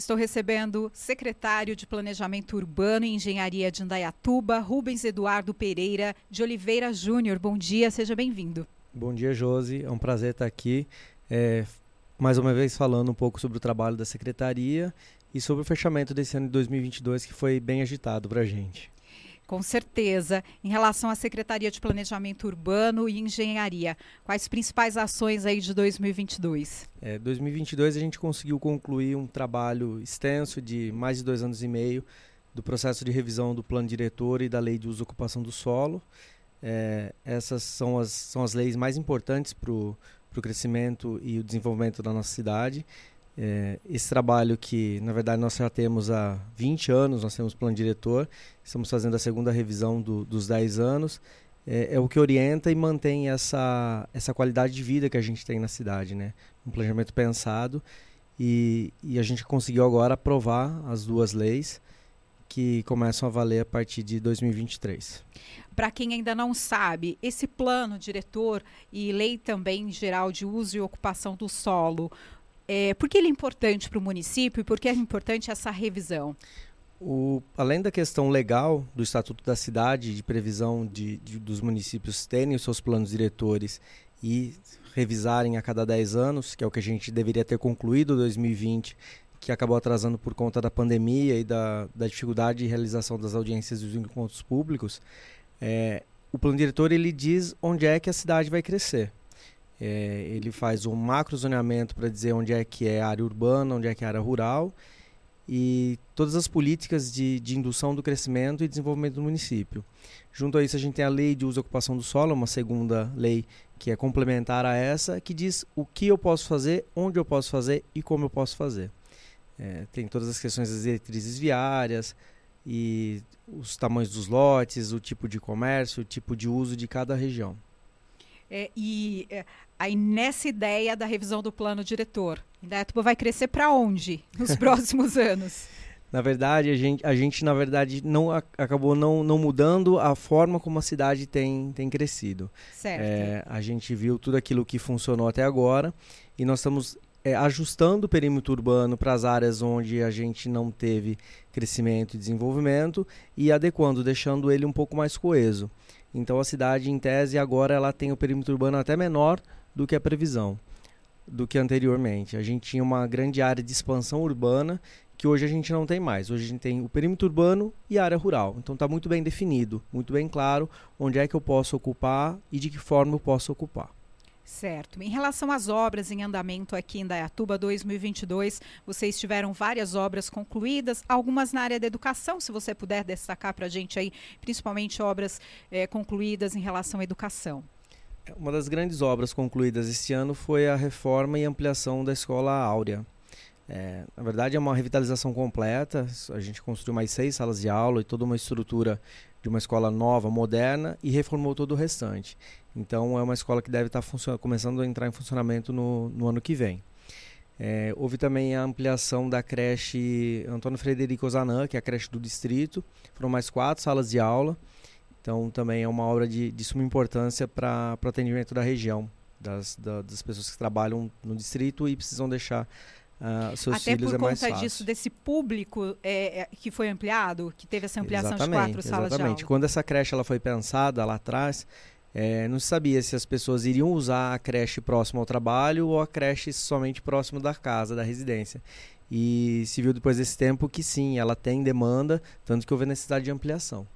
Estou recebendo secretário de Planejamento Urbano e Engenharia de Indaiatuba, Rubens Eduardo Pereira de Oliveira Júnior. Bom dia, seja bem-vindo. Bom dia, Josi. É um prazer estar aqui, é, mais uma vez falando um pouco sobre o trabalho da secretaria e sobre o fechamento desse ano de 2022, que foi bem agitado para a gente. Com certeza. Em relação à Secretaria de Planejamento Urbano e Engenharia, quais principais ações aí de 2022? É, 2022 a gente conseguiu concluir um trabalho extenso de mais de dois anos e meio do processo de revisão do plano diretor e da lei de uso e ocupação do solo. É, essas são as, são as leis mais importantes para o crescimento e o desenvolvimento da nossa cidade é, esse trabalho que, na verdade, nós já temos há 20 anos, nós temos plano diretor, estamos fazendo a segunda revisão do, dos 10 anos, é, é, o que orienta e mantém essa, essa qualidade de vida que a gente tem na cidade, né? Um planejamento pensado e, e a gente conseguiu agora aprovar as duas leis que começam a valer a partir de 2023. Para quem ainda não sabe, esse plano diretor e lei também geral de uso e ocupação do solo, é, por que ele é importante para o município e por que é importante essa revisão? O, além da questão legal do Estatuto da Cidade, de previsão de, de, dos municípios terem os seus planos diretores e revisarem a cada 10 anos, que é o que a gente deveria ter concluído em 2020, que acabou atrasando por conta da pandemia e da, da dificuldade de realização das audiências dos encontros públicos, é, o plano diretor ele diz onde é que a cidade vai crescer. É, ele faz um macro zoneamento para dizer onde é que é área urbana, onde é que é área rural e todas as políticas de, de indução do crescimento e desenvolvimento do município. Junto a isso, a gente tem a lei de uso e ocupação do solo, uma segunda lei que é complementar a essa, que diz o que eu posso fazer, onde eu posso fazer e como eu posso fazer. É, tem todas as questões das diretrizes viárias e os tamanhos dos lotes, o tipo de comércio, o tipo de uso de cada região. É, e é, aí nessa ideia da revisão do plano diretor, Indaiatuba vai crescer para onde nos próximos anos? Na verdade, a gente, a gente na verdade não acabou não, não mudando a forma como a cidade tem, tem crescido. Certo. É, a gente viu tudo aquilo que funcionou até agora e nós estamos é, ajustando o perímetro urbano para as áreas onde a gente não teve crescimento e desenvolvimento e adequando, deixando ele um pouco mais coeso. Então a cidade, em tese, agora ela tem o perímetro urbano até menor do que a previsão, do que anteriormente. A gente tinha uma grande área de expansão urbana que hoje a gente não tem mais. Hoje a gente tem o perímetro urbano e a área rural. Então está muito bem definido, muito bem claro onde é que eu posso ocupar e de que forma eu posso ocupar. Certo. Em relação às obras em andamento aqui em Dayatuba 2022, vocês tiveram várias obras concluídas, algumas na área da educação, se você puder destacar para a gente aí, principalmente obras é, concluídas em relação à educação. Uma das grandes obras concluídas este ano foi a reforma e ampliação da Escola Áurea. É, na verdade, é uma revitalização completa. A gente construiu mais seis salas de aula e toda uma estrutura de uma escola nova, moderna e reformou todo o restante. Então, é uma escola que deve estar começando a entrar em funcionamento no, no ano que vem. É, houve também a ampliação da creche Antônio Frederico Zanã, que é a creche do distrito. Foram mais quatro salas de aula. Então, também é uma obra de, de suma importância para o atendimento da região, das, da, das pessoas que trabalham no distrito e precisam deixar uh, seus Até filhos por é mais conta fácil. disso, desse público é, é, que foi ampliado, que teve essa ampliação exatamente, de quatro salas exatamente. de aula. Quando essa creche ela foi pensada lá atrás, é, não se sabia se as pessoas iriam usar a creche próximo ao trabalho ou a creche somente próximo da casa, da residência. E se viu depois desse tempo que sim, ela tem demanda, tanto que houve necessidade de ampliação.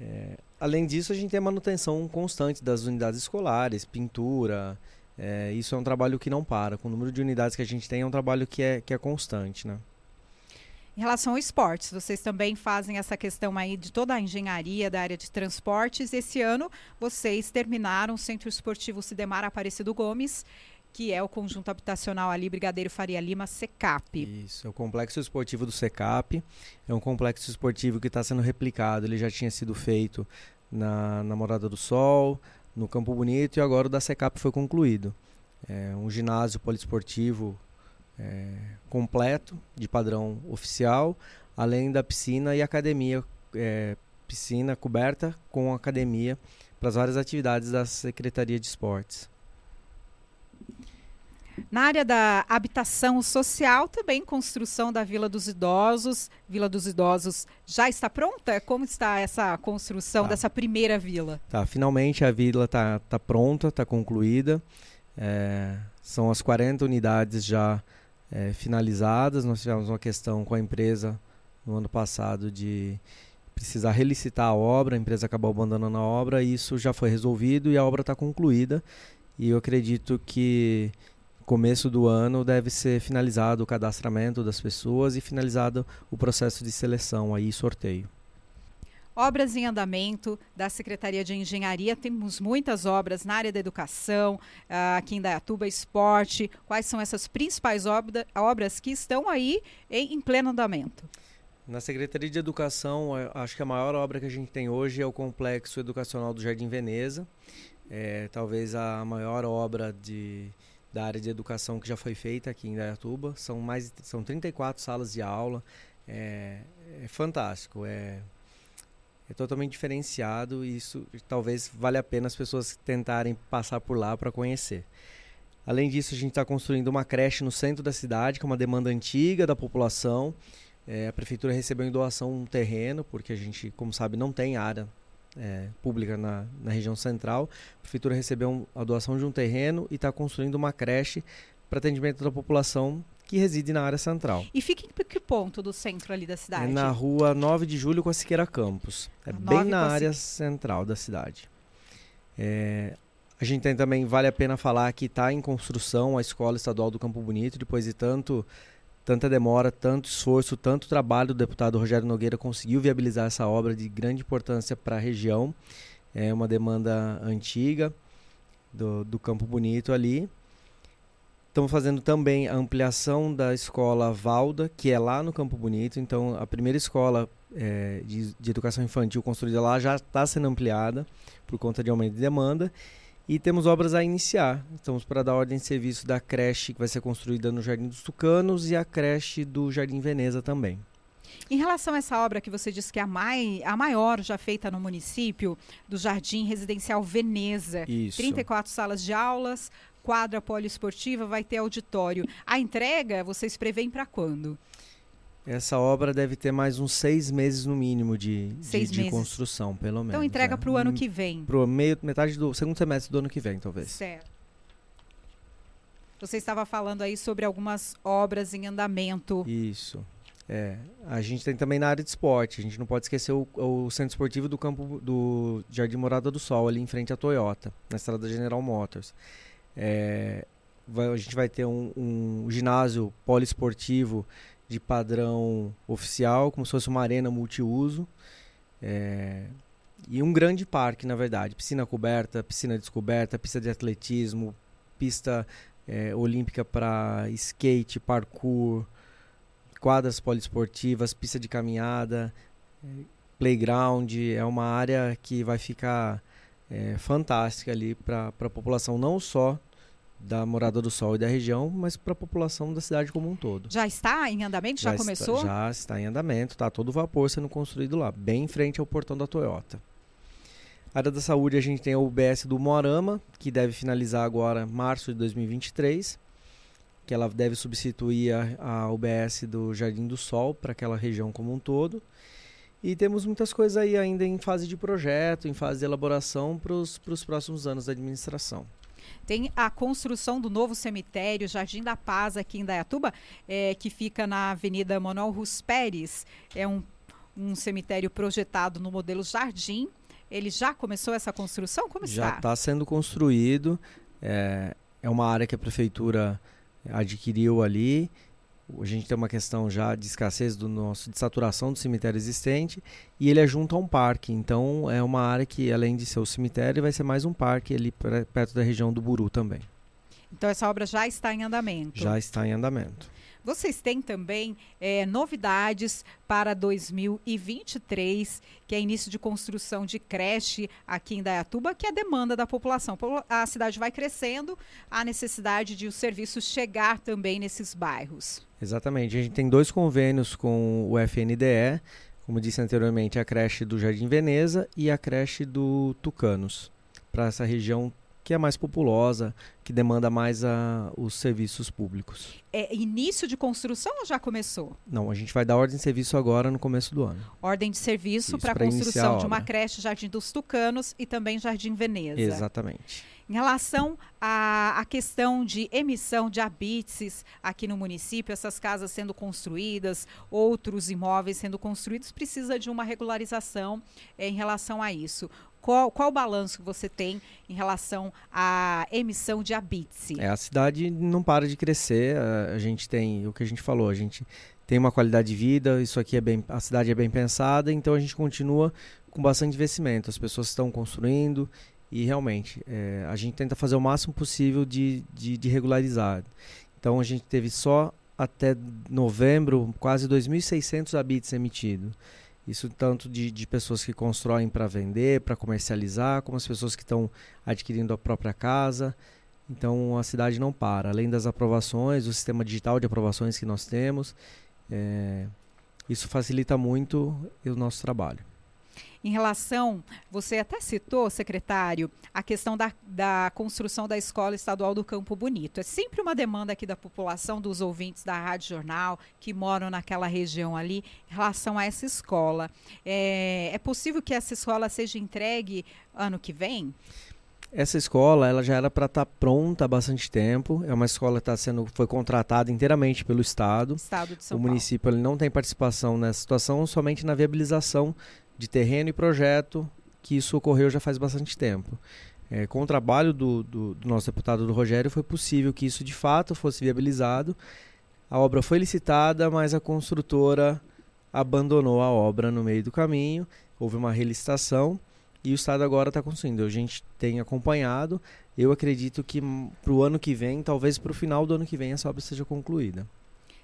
É, além disso, a gente tem a manutenção constante das unidades escolares, pintura, é, isso é um trabalho que não para. Com o número de unidades que a gente tem, é um trabalho que é, que é constante, né? Em relação ao esportes, vocês também fazem essa questão aí de toda a engenharia da área de transportes. Esse ano, vocês terminaram o Centro Esportivo Sidemar Aparecido Gomes, que é o conjunto habitacional ali, Brigadeiro Faria Lima, SECAP. Isso, é o complexo esportivo do SECAP. É um complexo esportivo que está sendo replicado. Ele já tinha sido feito na, na Morada do Sol, no Campo Bonito e agora o da SECAP foi concluído. É um ginásio poliesportivo é, completo, de padrão oficial, além da piscina e academia, é, piscina coberta com academia para as várias atividades da Secretaria de Esportes. Na área da habitação social, também construção da Vila dos Idosos. Vila dos Idosos já está pronta? Como está essa construção tá. dessa primeira vila? Tá, finalmente a vila está tá pronta, está concluída. É, são as 40 unidades já é, finalizadas. Nós tivemos uma questão com a empresa no ano passado de precisar relicitar a obra, a empresa acabou abandonando a obra, e isso já foi resolvido e a obra está concluída. E eu acredito que começo do ano deve ser finalizado o cadastramento das pessoas e finalizado o processo de seleção aí sorteio. Obras em andamento da Secretaria de Engenharia, temos muitas obras na área da educação, ah, aqui em Dayatuba, esporte. Quais são essas principais obra, obras que estão aí em, em pleno andamento? Na Secretaria de Educação, acho que a maior obra que a gente tem hoje é o Complexo Educacional do Jardim Veneza. É, talvez a maior obra de, da área de educação que já foi feita aqui em Dayatuba. São mais são 34 salas de aula. É, é fantástico, é, é totalmente diferenciado e isso talvez vale a pena as pessoas tentarem passar por lá para conhecer. Além disso, a gente está construindo uma creche no centro da cidade, que é uma demanda antiga da população. É, a prefeitura recebeu em doação um terreno, porque a gente, como sabe, não tem área é, pública na, na, região central. A prefeitura recebeu a doação de um terreno e está construindo uma creche para atendimento da população que reside na área central. E fica em que ponto do centro ali da cidade? É na rua 9 de julho com a Siqueira Campos. É bem na área central da cidade. É, a gente tem também, vale a pena falar que está em construção a Escola Estadual do Campo Bonito, depois de tanto tanta demora, tanto esforço, tanto trabalho do deputado Rogério Nogueira conseguiu viabilizar essa obra de grande importância para a região. É uma demanda antiga do, do Campo Bonito ali. Estamos fazendo também a ampliação da escola Valda, que é lá no Campo Bonito. Então, a primeira escola é, de, de educação infantil construída lá já está sendo ampliada por conta de aumento de demanda. E temos obras a iniciar. Estamos para dar ordem de serviço da creche que vai ser construída no Jardim dos Tucanos e a creche do Jardim Veneza também. Em relação a essa obra que você disse que é a, mai, a maior já feita no município, do Jardim Residencial Veneza, Isso. 34 salas de aulas, quadra poliesportiva, vai ter auditório. A entrega vocês preveem para quando? Essa obra deve ter mais uns seis meses no mínimo de, de, de, construção, pelo menos. Então entrega é. para o ano que vem. Para meio metade do segundo semestre do ano que vem, talvez. Certo. Você estava falando aí sobre algumas obras em andamento. Isso. É, a gente tem também na área de esporte. A gente não pode esquecer o, o centro esportivo do campo do Jardim Morada do Sol, ali em frente à Toyota, na estrada General Motors. É, vai, a gente vai ter um, um ginásio poliesportivo de padrão oficial, como se fosse uma arena multiuso. É, e um grande parque, na verdade. Piscina coberta, piscina descoberta, pista de atletismo, pista é, olímpica para skate, parkour, quadras poliesportivas, pista de caminhada, é, playground. É uma área que vai ficar é, fantástica ali para a população, não só da Morada do Sol e da região, mas para a população da cidade como um todo. Já está em andamento? Já, já começou? Está, já está em andamento, está todo vapor sendo construído lá, bem em frente ao portão da Toyota. A área da saúde a gente tem a UBS do Moarama, que deve finalizar agora março de 2023, que ela deve substituir a, a UBS do Jardim do Sol para aquela região como um todo. E temos muitas coisas aí ainda em fase de projeto, em fase de elaboração para os próximos anos da administração. Tem a construção do novo cemitério Jardim da Paz aqui em Dayatuba, é, que fica na Avenida Manuel Rus Pérez. É um, um cemitério projetado no modelo Jardim. Ele já começou essa construção? Como já está? Já está sendo construído. É, é uma área que a prefeitura adquiriu ali a gente tem uma questão já de escassez do nosso de saturação do cemitério existente e ele é junto a um parque então é uma área que além de ser o cemitério vai ser mais um parque ali perto da região do Buru também então essa obra já está em andamento já está em andamento vocês têm também é, novidades para 2023, que é início de construção de creche aqui em Dayatuba, que é a demanda da população. A cidade vai crescendo, há necessidade de os serviços chegar também nesses bairros. Exatamente. A gente tem dois convênios com o FNDE, como disse anteriormente, a creche do Jardim Veneza e a creche do Tucanos, para essa região que é mais populosa, que demanda mais a, os serviços públicos. É início de construção ou já começou? Não, a gente vai dar ordem de serviço agora no começo do ano. Ordem de serviço para a construção de uma creche Jardim dos Tucanos e também Jardim Veneza. Exatamente. Em relação à, à questão de emissão de habites aqui no município, essas casas sendo construídas, outros imóveis sendo construídos, precisa de uma regularização é, em relação a isso. Qual, qual o balanço que você tem em relação à emissão de habites? É, a cidade não para de crescer. A gente tem o que a gente falou, a gente tem uma qualidade de vida, isso aqui é bem, a cidade é bem pensada, então a gente continua com bastante investimento. As pessoas estão construindo e realmente é, a gente tenta fazer o máximo possível de, de, de regularizar. Então a gente teve só até novembro quase 2.600 habites emitidos. Isso tanto de, de pessoas que constroem para vender, para comercializar, como as pessoas que estão adquirindo a própria casa. Então a cidade não para. Além das aprovações, o sistema digital de aprovações que nós temos, é, isso facilita muito o nosso trabalho. Em relação, você até citou, secretário, a questão da, da construção da Escola Estadual do Campo Bonito. É sempre uma demanda aqui da população, dos ouvintes da Rádio Jornal, que moram naquela região ali, em relação a essa escola. É, é possível que essa escola seja entregue ano que vem? Essa escola ela já era para estar tá pronta há bastante tempo. É uma escola que tá sendo, foi contratada inteiramente pelo Estado. Estado de São o Paulo. município ele não tem participação nessa situação, somente na viabilização de terreno e projeto, que isso ocorreu já faz bastante tempo. É, com o trabalho do, do, do, nosso deputado do Rogério, foi possível que isso de fato fosse viabilizado. A obra foi licitada, mas a construtora abandonou a obra no meio do caminho. Houve uma relicitação e o Estado agora está construindo. A gente tem acompanhado. Eu acredito que para o ano que vem, talvez para o final do ano que vem, essa obra seja concluída.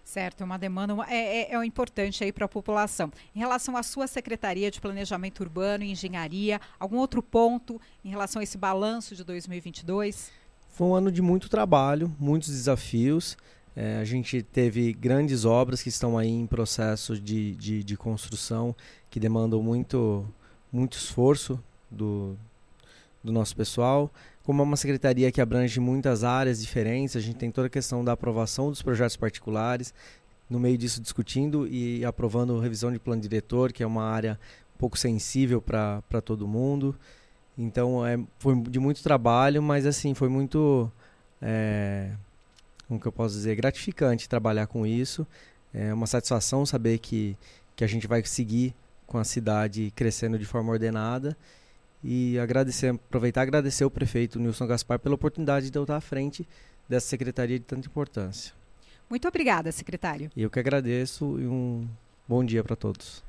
Certo, é uma demanda é, é, é importante aí para a população. Em relação à sua Secretaria de Planejamento Urbano e Engenharia, algum outro ponto em relação a esse balanço de 2022? Foi um ano de muito trabalho, muitos desafios. É, a gente teve grandes obras que estão aí em processo de, de, de construção, que demandam muito, muito esforço do, do nosso pessoal. Como é uma secretaria que abrange muitas áreas diferentes, a gente tem toda a questão da aprovação dos projetos particulares, no meio disso discutindo e aprovando revisão de plano diretor, que é uma área um pouco sensível para todo mundo. Então é, foi de muito trabalho, mas assim, foi muito, é, como que eu posso dizer, gratificante trabalhar com isso. É uma satisfação saber que, que a gente vai seguir com a cidade crescendo de forma ordenada e agradecer, aproveitar e agradecer o prefeito Nilson Gaspar pela oportunidade de eu estar à frente dessa secretaria de tanta importância. Muito obrigada, secretário. Eu que agradeço e um bom dia para todos.